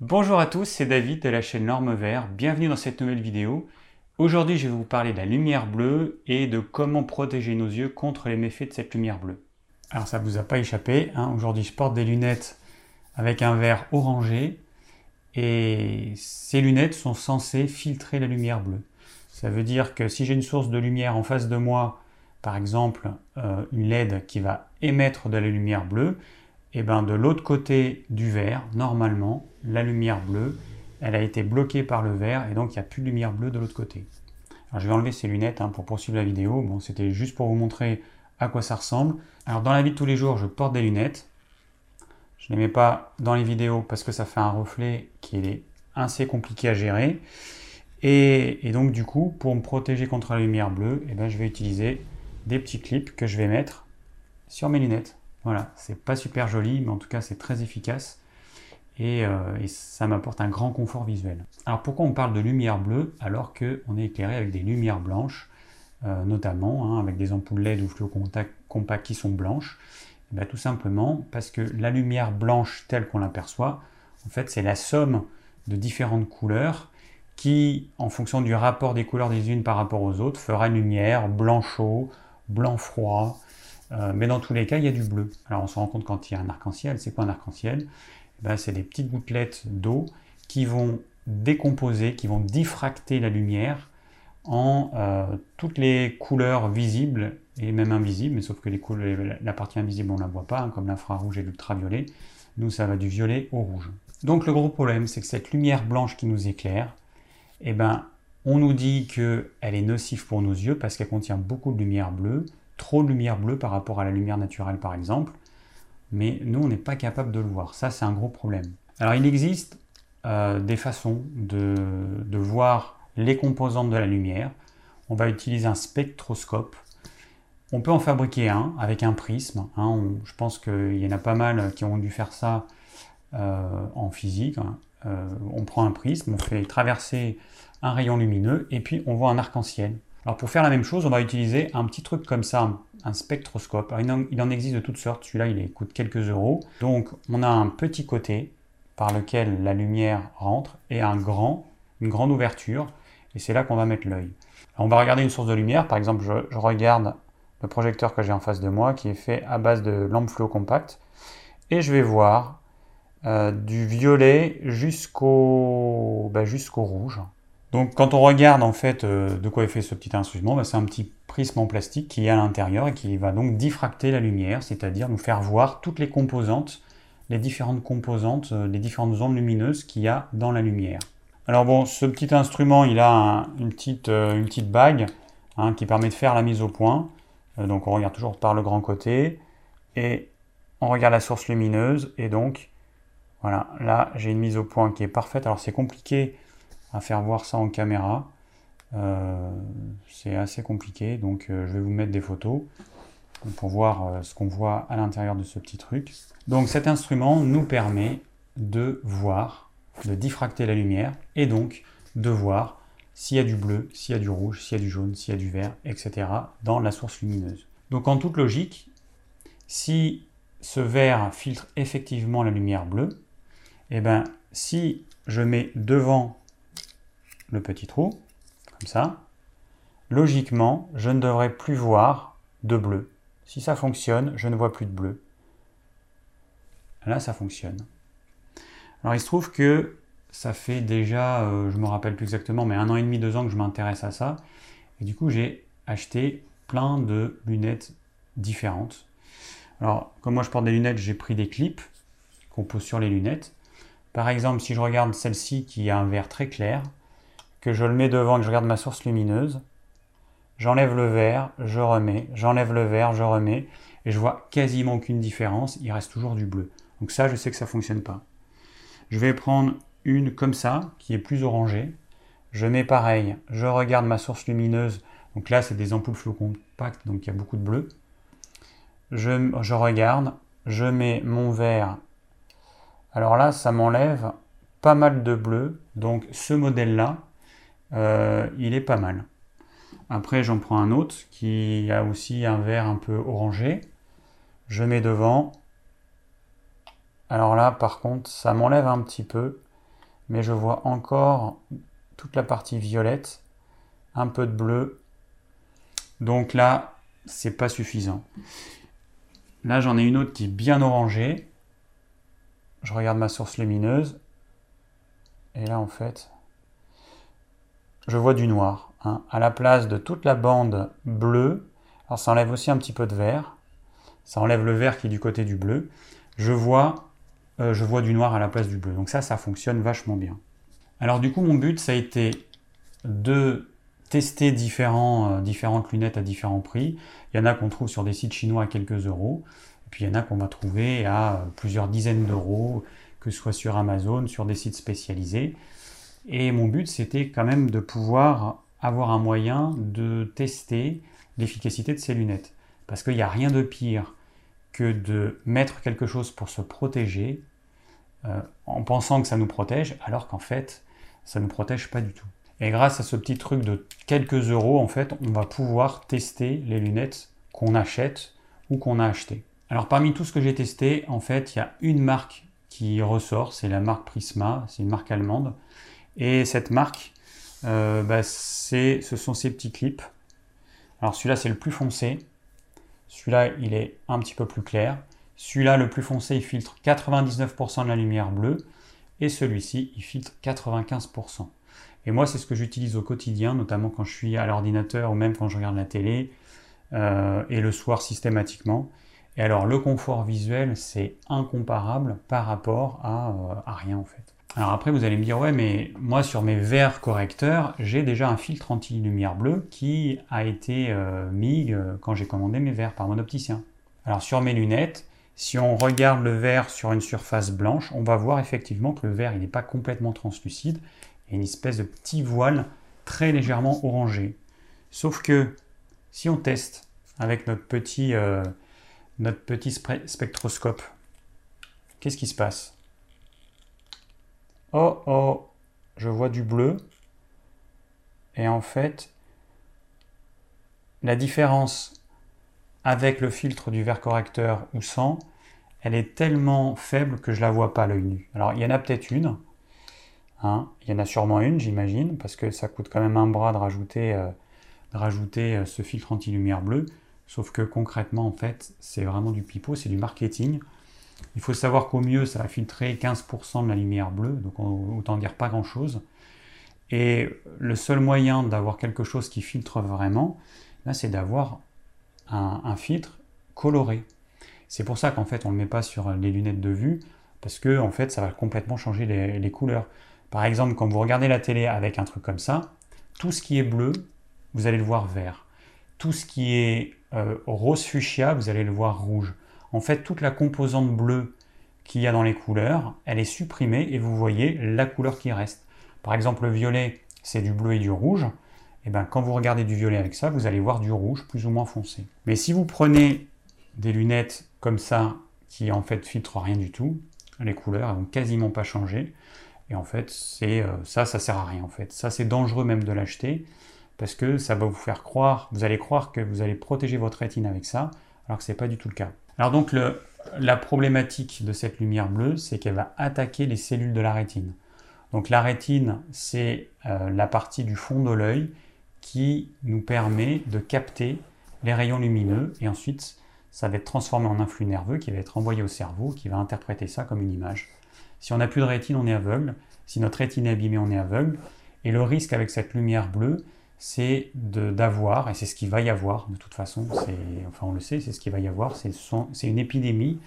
Bonjour à tous, c'est David de la chaîne Norme Vert. Bienvenue dans cette nouvelle vidéo. Aujourd'hui, je vais vous parler de la lumière bleue et de comment protéger nos yeux contre les méfaits de cette lumière bleue. Alors ça ne vous a pas échappé, hein. aujourd'hui je porte des lunettes avec un verre orangé et ces lunettes sont censées filtrer la lumière bleue. Ça veut dire que si j'ai une source de lumière en face de moi, par exemple euh, une LED qui va émettre de la lumière bleue, et eh ben de l'autre côté du verre, normalement, la lumière bleue, elle a été bloquée par le verre et donc il n'y a plus de lumière bleue de l'autre côté. Alors je vais enlever ces lunettes hein, pour poursuivre la vidéo. Bon, c'était juste pour vous montrer à quoi ça ressemble. Alors dans la vie de tous les jours, je porte des lunettes. Je ne les mets pas dans les vidéos parce que ça fait un reflet qui est assez compliqué à gérer. Et, donc du coup, pour me protéger contre la lumière bleue, eh ben, je vais utiliser des petits clips que je vais mettre sur mes lunettes. Voilà, c'est pas super joli, mais en tout cas c'est très efficace et, euh, ça m'apporte un grand confort visuel. Alors pourquoi on parle de lumière bleue alors qu'on est éclairé avec des lumières blanches, euh, notamment hein, avec des ampoules LED ou fluo compact qui sont blanches? Eh ben, Tout simplement parce que la lumière blanche telle qu'on l'aperçoit, en fait c'est la somme de différentes couleurs qui, en fonction du rapport des couleurs des unes par rapport aux autres, fera une lumière blanc chaud, blanc froid, euh, mais dans tous les cas, il y a du bleu. Alors on se rend compte quand il y a un arc-en-ciel. C'est quoi un arc-en-ciel? Eh ben, C'est des petites gouttelettes d'eau qui vont décomposer, qui vont diffracter la lumière en euh, toutes les couleurs visibles et même invisibles, mais sauf que les la partie invisible on ne la voit pas, hein, comme l'infrarouge et l'ultraviolet. Nous, ça va du violet au rouge. Donc le gros problème, c'est que cette lumière blanche qui nous éclaire, eh ben, on nous dit qu'elle est nocive pour nos yeux parce qu'elle contient beaucoup de lumière bleue, trop de lumière bleue par rapport à la lumière naturelle par exemple, mais nous on n'est pas capable de le voir. Ça c'est un gros problème. Alors il existe euh, des façons de, voir les composantes de la lumière. On va utiliser un spectroscope. On peut en fabriquer un avec un prisme. Hein. je pense qu'il y en a pas mal qui ont dû faire ça euh, en physique. Hein. Euh, on prend un prisme, on fait traverser un rayon lumineux et puis on voit un arc-en-ciel. Alors pour faire la même chose, on va utiliser un petit truc comme ça, un, spectroscope. il, en, existe de toutes sortes, celui-là il coûte quelques euros. Donc on a un petit côté par lequel la lumière rentre et un grand, une grande ouverture et c'est là qu'on va mettre l'œil. On va regarder une source de lumière, par exemple je, regarde le projecteur que j'ai en face de moi qui est fait à base de lampe fluo compact et je vais voir euh, du violet jusqu'au jusqu'au rouge. Donc quand on regarde en fait euh, de quoi est fait ce petit instrument, bah, c'est un petit prisme en plastique qui est à l'intérieur et qui va donc diffracter la lumière, c'est-à-dire nous faire voir toutes les composantes, les différentes composantes, euh, les différentes ondes lumineuses qu'il y a dans la lumière. Alors bon, ce petit instrument, il a une, petite, euh, une petite bague hein, qui permet de faire la mise au point. donc on regarde toujours par le grand côté et on regarde la source lumineuse et donc voilà, là j'ai une mise au point qui est parfaite. Alors c'est compliqué à faire voir ça en caméra. Euh, c'est assez compliqué, donc euh, je vais vous mettre des photos pour voir euh, ce qu'on voit à l'intérieur de ce petit truc. Donc cet instrument nous permet de voir, de diffracter la lumière et donc de voir s'il y a du bleu, s'il y a du rouge, s'il y a du jaune, s'il y a du vert, etc. dans la source lumineuse. Donc en toute logique, si ce verre filtre effectivement la lumière bleue, et eh ben si je mets devant le petit trou, comme ça, logiquement, je ne devrais plus voir de bleu. Si ça fonctionne, je ne vois plus de bleu. Là, ça fonctionne. Alors, il se trouve que ça fait déjà, euh, je me rappelle plus exactement, mais un an et demi, deux ans que je m'intéresse à ça. Et du coup, j'ai acheté plein de lunettes différentes. Alors, comme moi je porte des lunettes, j'ai pris des clips qu'on pose sur les lunettes. Par exemple, si je regarde celle-ci qui a un verre très clair, que je le mets devant et que je regarde ma source lumineuse, j'enlève le verre, je remets, j'enlève le verre, je remets, et je vois quasiment aucune différence, il reste toujours du bleu. Donc ça, je sais que ça ne fonctionne pas. Je vais prendre une comme ça, qui est plus orangée. Je mets pareil, je regarde ma source lumineuse. Donc là, c'est des ampoules flou compact, donc il y a beaucoup de bleu. Je, je regarde, je mets mon verre. Alors là, ça m'enlève pas mal de bleu. Donc ce modèle-là, euh, il est pas mal. Après, j'en prends un autre qui a aussi un vert un peu orangé. Je mets devant. Alors là, par contre, ça m'enlève un petit peu. mais je vois encore toute la partie violette, un peu de bleu. Donc là, c'est pas suffisant. Là, j'en ai une autre qui est bien orangée. Je regarde ma source lumineuse. Et là, en fait, je vois du noir. Hein. À la place de toute la bande bleue, alors ça enlève aussi un petit peu de vert. Ça enlève le vert qui est du côté du bleu. Je vois, euh, je vois du noir à la place du bleu. Donc ça, ça fonctionne vachement bien. Alors du coup, mon but, ça a été de tester euh, différentes lunettes à différents prix. Il y en a qu'on trouve sur des sites chinois à quelques euros. Et puis il y en a qu'on va trouver à plusieurs dizaines d'euros, que ce soit sur Amazon, sur des sites spécialisés. Et mon but, c'était quand même de pouvoir avoir un moyen de tester l'efficacité de ces lunettes. Parce qu'il n'y a rien de pire que de mettre quelque chose pour se protéger euh, en pensant que ça nous protège, alors qu'en fait, ça ne nous protège pas du tout. Et grâce à ce petit truc de quelques euros, en fait, on va pouvoir tester les lunettes qu'on achète ou qu'on a achetées. Alors parmi tout ce que j'ai testé, en fait, il y a une marque qui ressort, c'est la marque Prisma, c'est une marque allemande. Et cette marque, euh, bah, ce sont ces petits clips. Alors celui-là, c'est le plus foncé. Celui-là, il est un petit peu plus clair. Celui-là, le plus foncé, il filtre 99% de la lumière bleue. Et celui-ci, il filtre 95%. Et moi, c'est ce que j'utilise au quotidien, notamment quand je suis à l'ordinateur ou même quand je regarde la télé euh, et le soir systématiquement. Et alors, le confort visuel, c'est incomparable par rapport à, euh, à, rien en fait. Alors après, vous allez me dire, ouais, mais moi, sur mes verres correcteurs, j'ai déjà un filtre anti-lumière bleue qui a été euh, mis quand j'ai commandé mes verres par mon opticien. Alors sur mes lunettes, si on regarde le verre sur une surface blanche, on va voir effectivement que le verre n'est pas complètement translucide une espèce de petit voile très légèrement orangé. Sauf que si on teste avec notre petit, euh, notre petit spectroscope, qu'est-ce qui se passe? Oh oh, je vois du bleu. Et en fait, la différence avec le filtre du verre correcteur ou sans, elle est tellement faible que je la vois pas à l'œil nu. Alors il y en a peut-être une, Hein. Il y en a sûrement une, j'imagine, parce que ça coûte quand même un bras de rajouter, euh, euh, ce filtre anti-lumière bleue. Sauf que concrètement, en fait, c'est vraiment du pipeau, c'est du marketing. Il faut savoir qu'au mieux, ça va filtrer 15% de la lumière bleue, donc autant dire pas grand-chose. Et le seul moyen d'avoir quelque chose qui filtre vraiment, c'est d'avoir un, filtre coloré. C'est pour ça qu'en fait, on ne le met pas sur les lunettes de vue, parce que en fait, ça va complètement changer les couleurs. Par exemple, quand vous regardez la télé avec un truc comme ça, tout ce qui est bleu, vous allez le voir vert. Tout ce qui est euh, rose fuchsia, vous allez le voir rouge. En fait, toute la composante bleue qu'il y a dans les couleurs, elle est supprimée et vous voyez la couleur qui reste. Par exemple, le violet, c'est du bleu et du rouge. Et eh bien, quand vous regardez du violet avec ça, vous allez voir du rouge plus ou moins foncé. Mais si vous prenez des lunettes comme ça, qui en fait filtrent rien du tout, les couleurs vont quasiment pas changer, et en fait, c'est euh, ça, ça sert à rien en fait. Ça, c'est dangereux même de l'acheter parce que ça va vous faire croire, vous allez croire que vous allez protéger votre rétine avec ça, alors que ce n'est pas du tout le cas. Alors donc la problématique de cette lumière bleue, c'est qu'elle va attaquer les cellules de la rétine. Donc la rétine, c'est euh, la partie du fond de l'œil qui nous permet de capter les rayons lumineux et ensuite ça va être transformé en un flux nerveux qui va être envoyé au cerveau qui va interpréter ça comme une image. Si on n'a plus de rétine, on est aveugle. Si notre rétine est abîmée, on est aveugle. Et le risque avec cette lumière bleue, c'est d'avoir, et c'est ce qu'il va y avoir de toute façon, enfin on le sait, c'est ce qu'il va y avoir, c'est une épidémie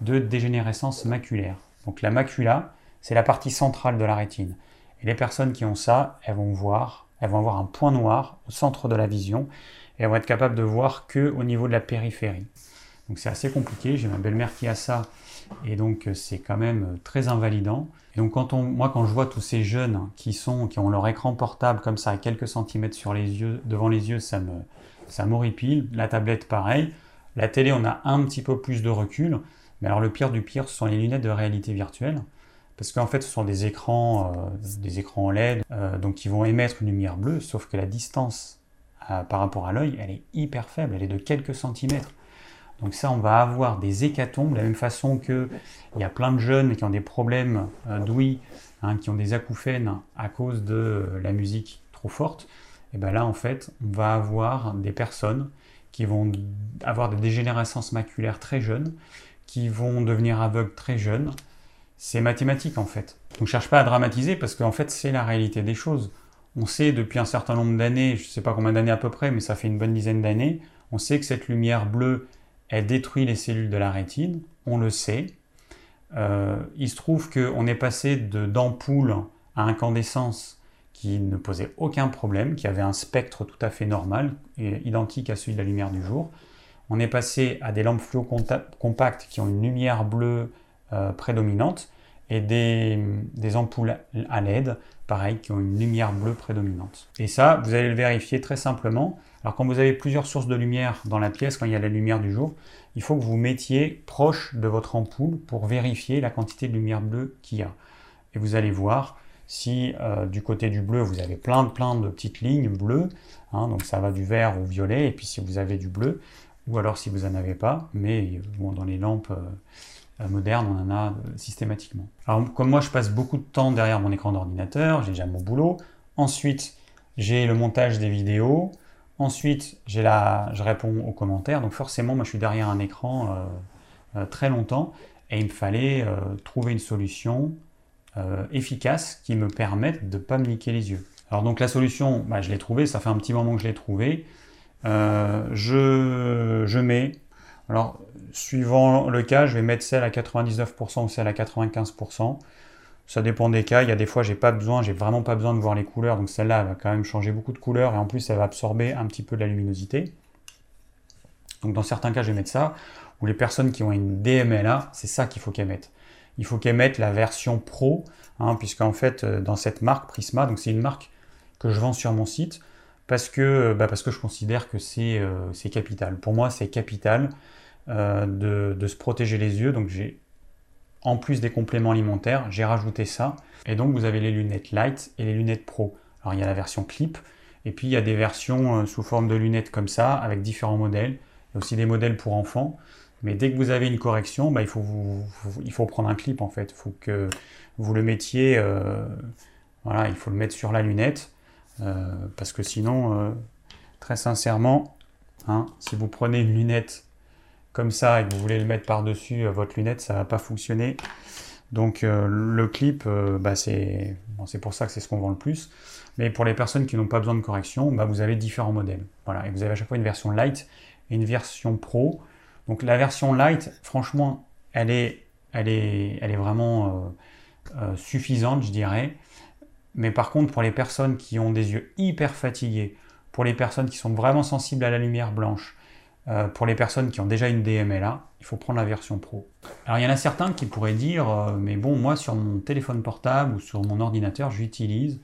de dégénérescence maculaire. Donc la macula, c'est la partie centrale de la rétine. Et les personnes qui ont ça, elles vont voir, elles vont avoir un point noir au centre de la vision, et elles vont être capables de voir que au niveau de la périphérie. Donc c'est assez compliqué. J'ai ma belle-mère qui a ça et donc euh, c'est quand même euh, très invalidant. Et donc quand on, moi quand je vois tous ces jeunes qui sont, qui ont leur écran portable comme ça à quelques centimètres sur les yeux, devant les yeux, ça me, ça m'horripile. La tablette pareil. La télé on a un petit peu plus de recul. Mais alors le pire du pire, ce sont les lunettes de réalité virtuelle. Parce qu'en fait, ce sont des écrans, euh, des écrans OLED, donc qui vont émettre une lumière bleue, sauf que la distance par rapport à l'œil, elle est hyper faible, elle est de quelques centimètres. Donc ça, on va avoir des hécatombes, de la même façon qu'il y a plein de jeunes qui ont des problèmes euh, d'ouïe, hein, qui ont des acouphènes à cause de la musique trop forte. Et bien là, en fait, on va avoir des personnes qui vont avoir des dégénérescences maculaires très jeunes, qui vont devenir aveugles très jeunes. C'est mathématique en fait. On ne cherche pas à dramatiser parce qu'en fait, c'est la réalité des choses. On sait depuis un certain nombre d'années, je ne sais pas combien d'années à peu près, mais ça fait une bonne dizaine d'années, on sait que cette lumière bleue, elle détruit les cellules de la rétine, on le sait. Euh, il se trouve qu'on est passé d'ampoule à incandescence qui ne posait aucun problème, qui avait un spectre tout à fait normal, identique à celui de la lumière du jour. On est passé à des lampes fluo compactes qui ont une lumière bleue euh, prédominante, et des, des, ampoules à LED, pareil, qui ont une lumière bleue prédominante. Et ça, vous allez le vérifier très simplement. Alors quand vous avez plusieurs sources de lumière dans la pièce, quand il y a la lumière du jour, il faut que vous mettiez proche de votre ampoule pour vérifier la quantité de lumière bleue qu'il y a. Et vous allez voir si euh, du côté du bleu, vous avez plein de, plein de petites lignes bleues, hein, donc ça va du vert au violet, et puis si vous avez du bleu, ou alors si vous n'en avez pas, mais bon, dans les lampes... Euh, euh, moderne, on en a euh, systématiquement. Alors comme moi je passe beaucoup de temps derrière mon écran d'ordinateur, j'ai déjà mon boulot, ensuite j'ai le montage des vidéos, ensuite j'ai la, je réponds aux commentaires, donc forcément moi je suis derrière un écran euh, très longtemps et il me fallait trouver une solution efficace qui me permette de ne pas me niquer les yeux. Alors donc la solution, bah, je l'ai trouvée, ça fait un petit moment que je l'ai trouvée. je, je mets alors, suivant le cas, je vais mettre celle à 99% ou celle à 95%. Ça dépend des cas. Il y a des fois, j'ai pas besoin, j'ai vraiment pas besoin de voir les couleurs. Donc celle-là, va quand même changer beaucoup de couleurs et en plus, elle va absorber un petit peu de la luminosité. Donc dans certains cas, je vais mettre ça. Ou les personnes qui ont une DMLA, c'est ça qu'il faut qu'elles mettent. Il faut qu'elles mettent la version pro, hein, puisqu'en fait, euh, dans cette marque Prisma, donc c'est une marque que je vends sur mon site, parce que, bah, parce que je considère que c'est euh, capital. Pour moi, c'est capital. Euh, de, se protéger les yeux. Donc j'ai, en plus des compléments alimentaires, j'ai rajouté ça. Et donc vous avez les lunettes light et les lunettes pro. Alors il y a la version clip, et puis il y a des versions euh, sous forme de lunettes comme ça, avec différents modèles. Il y a aussi des modèles pour enfants. Mais dès que vous avez une correction, bah, il, faut il faut prendre un clip en fait. Il faut que vous le mettiez, euh, voilà, il faut le mettre sur la lunette. parce que sinon, très sincèrement, hein, si vous prenez une lunette comme ça et que vous voulez le mettre par-dessus euh, votre lunette, ça va pas fonctionner. Donc euh, le clip, euh, bah, c'est pour ça que c'est ce qu'on vend le plus. Mais pour les personnes qui n'ont pas besoin de correction, bah, vous avez différents modèles. Voilà, et vous avez à chaque fois une version light et une version pro. Donc la version light, franchement, elle est, vraiment suffisante, je dirais. Mais par contre, pour les personnes qui ont des yeux hyper fatigués, pour les personnes qui sont vraiment sensibles à la lumière blanche, euh, pour les personnes qui ont déjà une DMLA, il faut prendre la version pro. Alors il y en a certains qui pourraient dire, euh, mais bon, moi sur mon téléphone portable ou sur mon ordinateur, j'utilise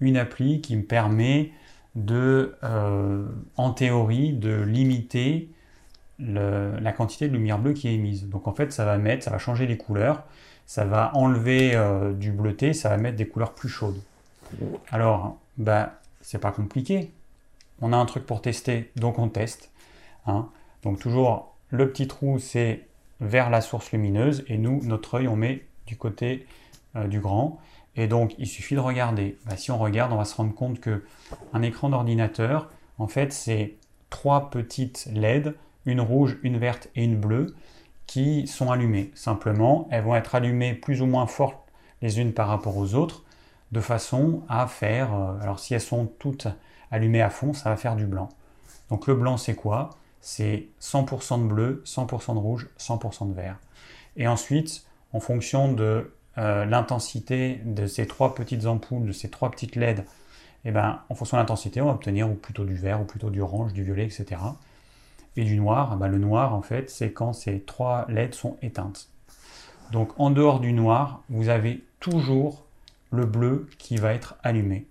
une appli qui me permet de, euh, en théorie, de limiter la quantité de lumière bleue qui est émise. Donc en fait, ça va mettre, ça va changer les couleurs, ça va enlever du bleuté, ça va mettre des couleurs plus chaudes. Alors, bah, c'est pas compliqué. On a un truc pour tester, donc on teste. Hein. Donc toujours, le petit trou, c'est vers la source lumineuse, et nous, notre œil, on met du côté euh, du grand. Et donc, il suffit de regarder. Bah, si on regarde, on va se rendre compte que un écran d'ordinateur, en fait, c'est trois petites LED, une rouge, une verte et une bleue, qui sont allumées. Simplement, elles vont être allumées plus ou moins fortes les unes par rapport aux autres, de façon à faire... Euh, alors, si elles sont toutes allumées à fond, ça va faire du blanc. Donc, le blanc, c'est quoi? C'est 100% de bleu, 100% de rouge, 100% de vert. Et ensuite, en fonction de euh, l'intensité de ces trois petites ampoules, de ces trois petites LED, eh ben, en fonction de l'intensité, on va obtenir plutôt du vert, ou plutôt du orange, du violet, etc. Et du noir, eh ben, le noir, en fait, c'est quand ces trois LED sont éteintes. Donc en dehors du noir, vous avez toujours le bleu qui va être allumé.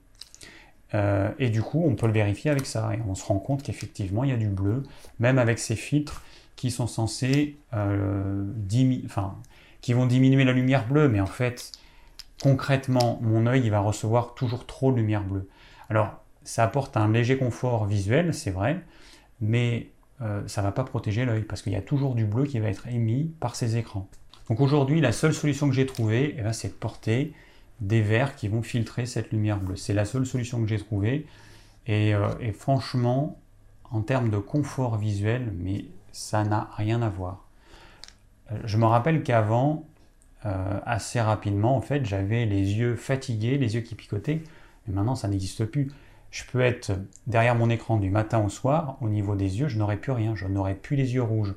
Euh, et du coup, on peut le vérifier avec ça. Et on se rend compte qu'effectivement, il y a du bleu, même avec ces filtres qui sont censés euh, enfin, qui vont diminuer la lumière bleue. Mais en fait, concrètement, mon œil, il va recevoir toujours trop de lumière bleue. Alors, ça apporte un léger confort visuel, c'est vrai, mais euh, ça ne va pas protéger l'œil parce qu'il y a toujours du bleu qui va être émis par ces écrans. Donc aujourd'hui, la seule solution que j'ai trouvée, eh ben, c'est de porter des verres qui vont filtrer cette lumière bleue. C'est la seule solution que j'ai trouvée. Et, euh, franchement, en termes de confort visuel, mais ça n'a rien à voir. Euh, je me rappelle qu'avant, assez rapidement, en fait, j'avais les yeux fatigués, les yeux qui picotaient. Mais maintenant, ça n'existe plus je peux être derrière mon écran du matin au soir, au niveau des yeux, je n'aurai plus rien, je n'aurai plus les yeux rouges,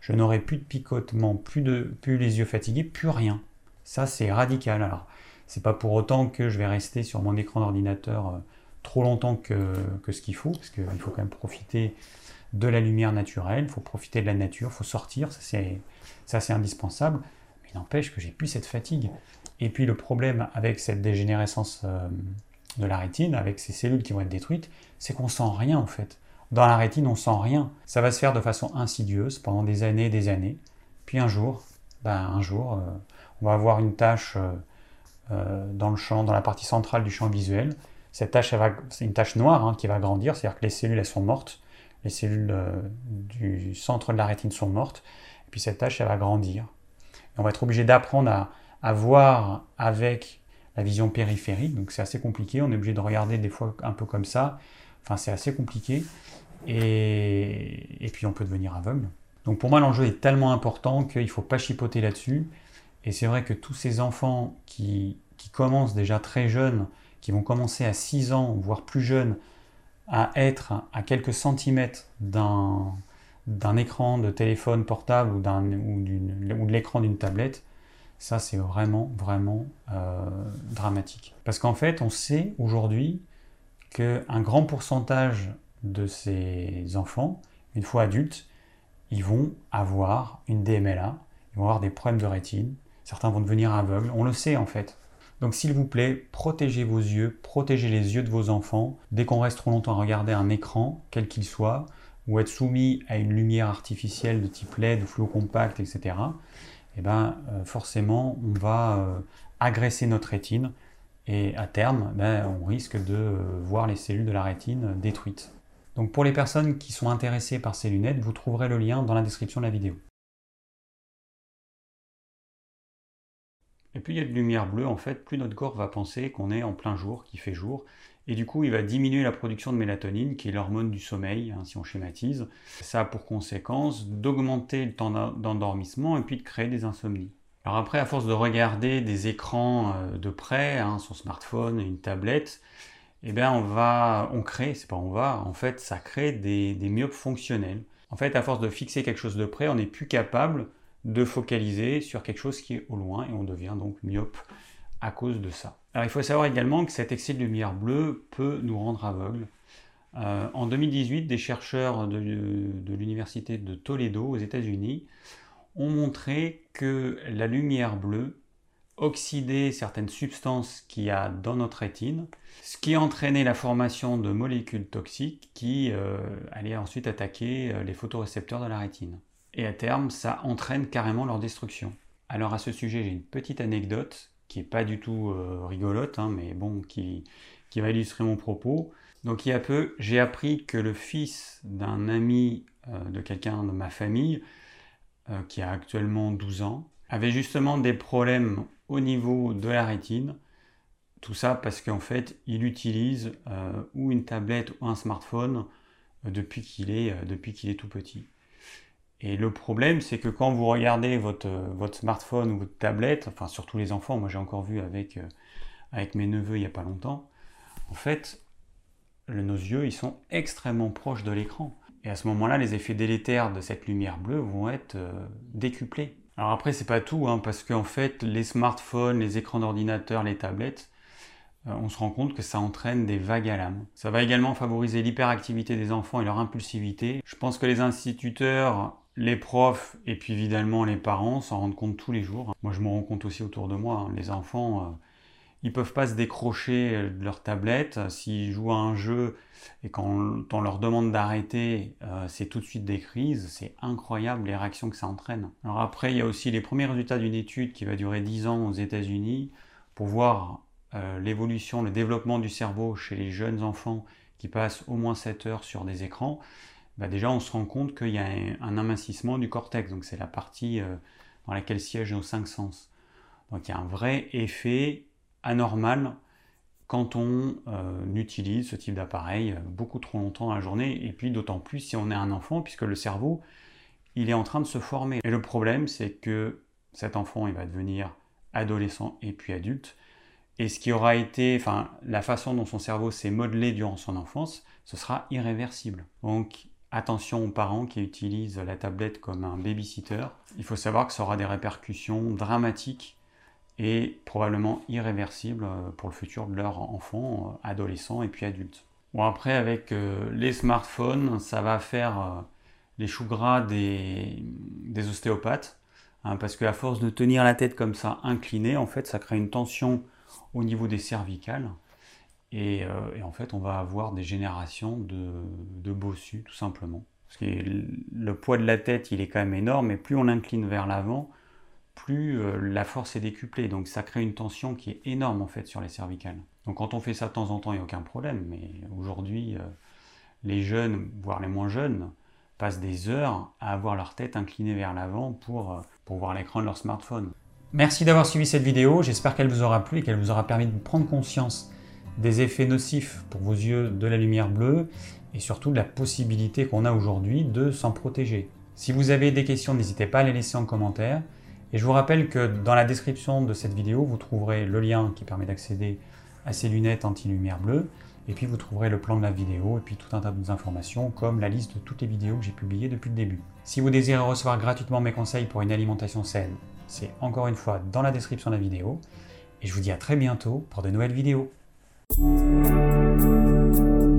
je n'aurai plus de picotement, plus, de, plus les yeux fatigués, plus rien. Ça, c'est radical. Alors, c'est pas pour autant que je vais rester sur mon écran d'ordinateur euh, trop longtemps que, ce qu'il faut, parce qu'il faut quand même profiter de la lumière naturelle, il faut profiter de la nature, il faut sortir, ça c'est indispensable. Mais n'empêche que j'ai plus cette fatigue. Et puis le problème avec cette dégénérescence euh, de la rétine, avec ces cellules qui vont être détruites, c'est qu'on sent rien en fait. Dans la rétine, on sent rien. Ça va se faire de façon insidieuse pendant des années et des années. Puis un jour, ben, un jour, euh, on va avoir une tâche dans le champ, dans la partie centrale du champ visuel. Cette tâche, c'est une tâche noire hein, qui va grandir, c'est-à-dire que les cellules, elles sont mortes. Les cellules du centre de la rétine sont mortes. Et puis cette tâche, elle va grandir. On va être obligé d'apprendre à, à voir avec la vision périphérique, donc c'est assez compliqué, on est obligé de regarder des fois un peu comme ça, enfin c'est assez compliqué, et, et puis on peut devenir aveugle. Donc pour moi l'enjeu est tellement important qu'il ne faut pas chipoter là-dessus, et c'est vrai que tous ces enfants qui, commencent déjà très jeunes, qui vont commencer à 6 ans, voire plus jeunes, à être à quelques centimètres d'un, d'un écran de téléphone portable ou, d'un, ou, ou de l'écran d'une tablette, ça, c'est vraiment, vraiment euh, dramatique. Parce qu'en fait, on sait aujourd'hui qu'un grand pourcentage de ces enfants, une fois adultes, ils vont avoir une DMLA, ils vont avoir des problèmes de rétine, certains vont devenir aveugles, on le sait en fait. Donc s'il vous plaît, protégez vos yeux, protégez les yeux de vos enfants. Dès qu'on reste trop longtemps à regarder un écran, quel qu'il soit, ou être soumis à une lumière artificielle de type LED ou fluo compact, etc., eh ben, euh, forcément, on va euh, agresser notre rétine et à terme, ben, on risque de euh, voir les cellules de la rétine détruites. Donc pour les personnes qui sont intéressées par ces lunettes, vous trouverez le lien dans la description de la vidéo. Et puis il y a de lumière bleue, en fait, plus notre corps va penser qu'on est en plein jour, qu'il fait jour, et du coup il va diminuer la production de mélatonine, qui est l'hormone du sommeil, hein, si on schématise. Ça a pour conséquence d'augmenter le temps d'endormissement et puis de créer des insomnies. Alors après, à force de regarder des écrans euh, de près, hein, son smartphone, une tablette, eh bien on va, on crée, c'est pas on va, en fait ça crée des, des myopes fonctionnels. En fait, à force de fixer quelque chose de près, on n'est plus capable de focaliser sur quelque chose qui est au loin et on devient donc myope à cause de ça. Alors il faut savoir également que cet excès de lumière bleue peut nous rendre aveugles. Euh, en 2018, des chercheurs de, l'université de Toledo aux États-Unis ont montré que la lumière bleue oxydait certaines substances qu'il y a dans notre rétine, ce qui entraînait la formation de molécules toxiques qui euh, allaient ensuite attaquer euh, les photorécepteurs de la rétine et à terme, ça entraîne carrément leur destruction. Alors à ce sujet, j'ai une petite anecdote qui n'est pas du tout euh, rigolote, hein, mais bon, qui, va illustrer mon propos. Donc il y a peu, j'ai appris que le fils d'un ami euh, de quelqu'un de ma famille, euh, qui a actuellement 12 ans, avait justement des problèmes au niveau de la rétine. Tout ça parce qu'en fait, il utilise ou une tablette ou un smartphone depuis qu'il est, depuis qu'il est tout petit. Et le problème, c'est que quand vous regardez votre, votre smartphone ou votre tablette, enfin surtout les enfants, moi j'ai encore vu avec, euh, avec mes neveux il n'y a pas longtemps, en fait, nos yeux, ils sont extrêmement proches de l'écran. Et à ce moment-là, les effets délétères de cette lumière bleue vont être euh, décuplés. Alors après, c'est pas tout, hein, parce qu'en fait, les smartphones, les écrans d'ordinateur, les tablettes, euh, on se rend compte que ça entraîne des vagues à l'âme. Ça va également favoriser l'hyperactivité des enfants et leur impulsivité. Je pense que les instituteurs les profs et puis évidemment les parents s'en rendent compte tous les jours. Moi je me rends compte aussi autour de moi, hein. les enfants, euh, ils peuvent pas se décrocher de leur tablette. S'ils jouent à un jeu et quand on leur demande d'arrêter, euh, c'est tout de suite des crises. C'est incroyable les réactions que ça entraîne. Alors après, il y a aussi les premiers résultats d'une étude qui va durer 10 ans aux États-Unis pour voir euh, l'évolution, le développement du cerveau chez les jeunes enfants qui passent au moins 7 heures sur des écrans. Bah, déjà on se rend compte qu'il y a un, amincissement du cortex, donc c'est la partie euh, dans laquelle siègent nos cinq sens. Donc il y a un vrai effet anormal quand on euh, utilise ce type d'appareil euh, beaucoup trop longtemps dans la journée, et puis d'autant plus si on est un enfant, puisque le cerveau, il est en train de se former. Et le problème, c'est que cet enfant, il va devenir adolescent et puis adulte, et ce qui aura été, enfin, la façon dont son cerveau s'est modelé durant son enfance, ce sera irréversible. Donc, attention aux parents qui utilisent la tablette comme un babysitter. Il faut savoir que ça aura des répercussions dramatiques et probablement irréversibles euh, pour le futur de leur enfant, euh, adolescent et puis adulte. Bon, après, avec euh, les smartphones, ça va faire les choux gras des, ostéopathes, hein, parce qu'à force de tenir la tête comme ça inclinée, en fait, ça crée une tension au niveau des cervicales. Et, en fait, on va avoir des générations de, de bossus, tout simplement. Parce que le poids de la tête, il est quand même énorme, et plus on incline vers l'avant, plus euh, la force est décuplée. Donc ça crée une tension qui est énorme en fait sur les cervicales. Donc quand on fait ça de temps en temps, il n'y a aucun problème. Mais aujourd'hui, euh, les jeunes, voire les moins jeunes, passent des heures à avoir leur tête inclinée vers l'avant pour, euh, pour voir l'écran de leur smartphone. Merci d'avoir suivi cette vidéo, j'espère qu'elle vous aura plu et qu'elle vous aura permis de prendre conscience des effets nocifs pour vos yeux de la lumière bleue et surtout de la possibilité qu'on a aujourd'hui de s'en protéger. Si vous avez des questions, n'hésitez pas à les laisser en commentaire. Et je vous rappelle que dans la description de cette vidéo, vous trouverez le lien qui permet d'accéder à ces lunettes anti-lumière bleue. Et puis vous trouverez le plan de la vidéo et puis tout un tas d'autres informations comme la liste de toutes les vidéos que j'ai publiées depuis le début. Si vous désirez recevoir gratuitement mes conseils pour une alimentation saine, c'est encore une fois dans la description de la vidéo. Et je vous dis à très bientôt pour de nouvelles vidéos. Thank you.